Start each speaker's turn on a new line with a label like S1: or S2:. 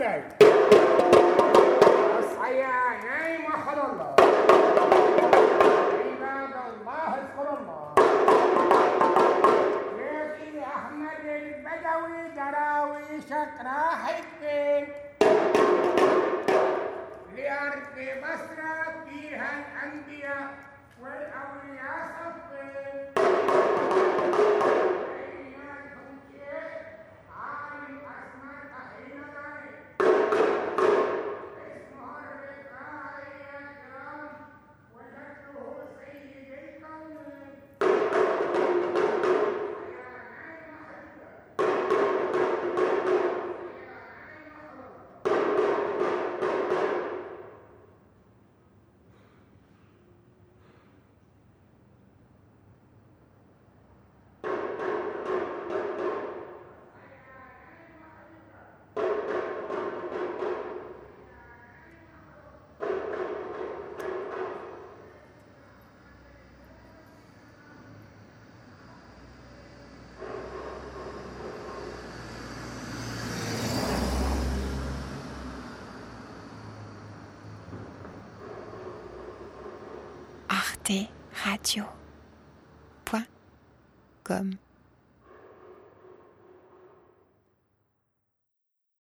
S1: جاي اصحى يا نايم وحد الله. عباد الله اذكر الله. شيخي أحمد البدوي دراويشك راحت فين
S2: Liberté Radio. Point.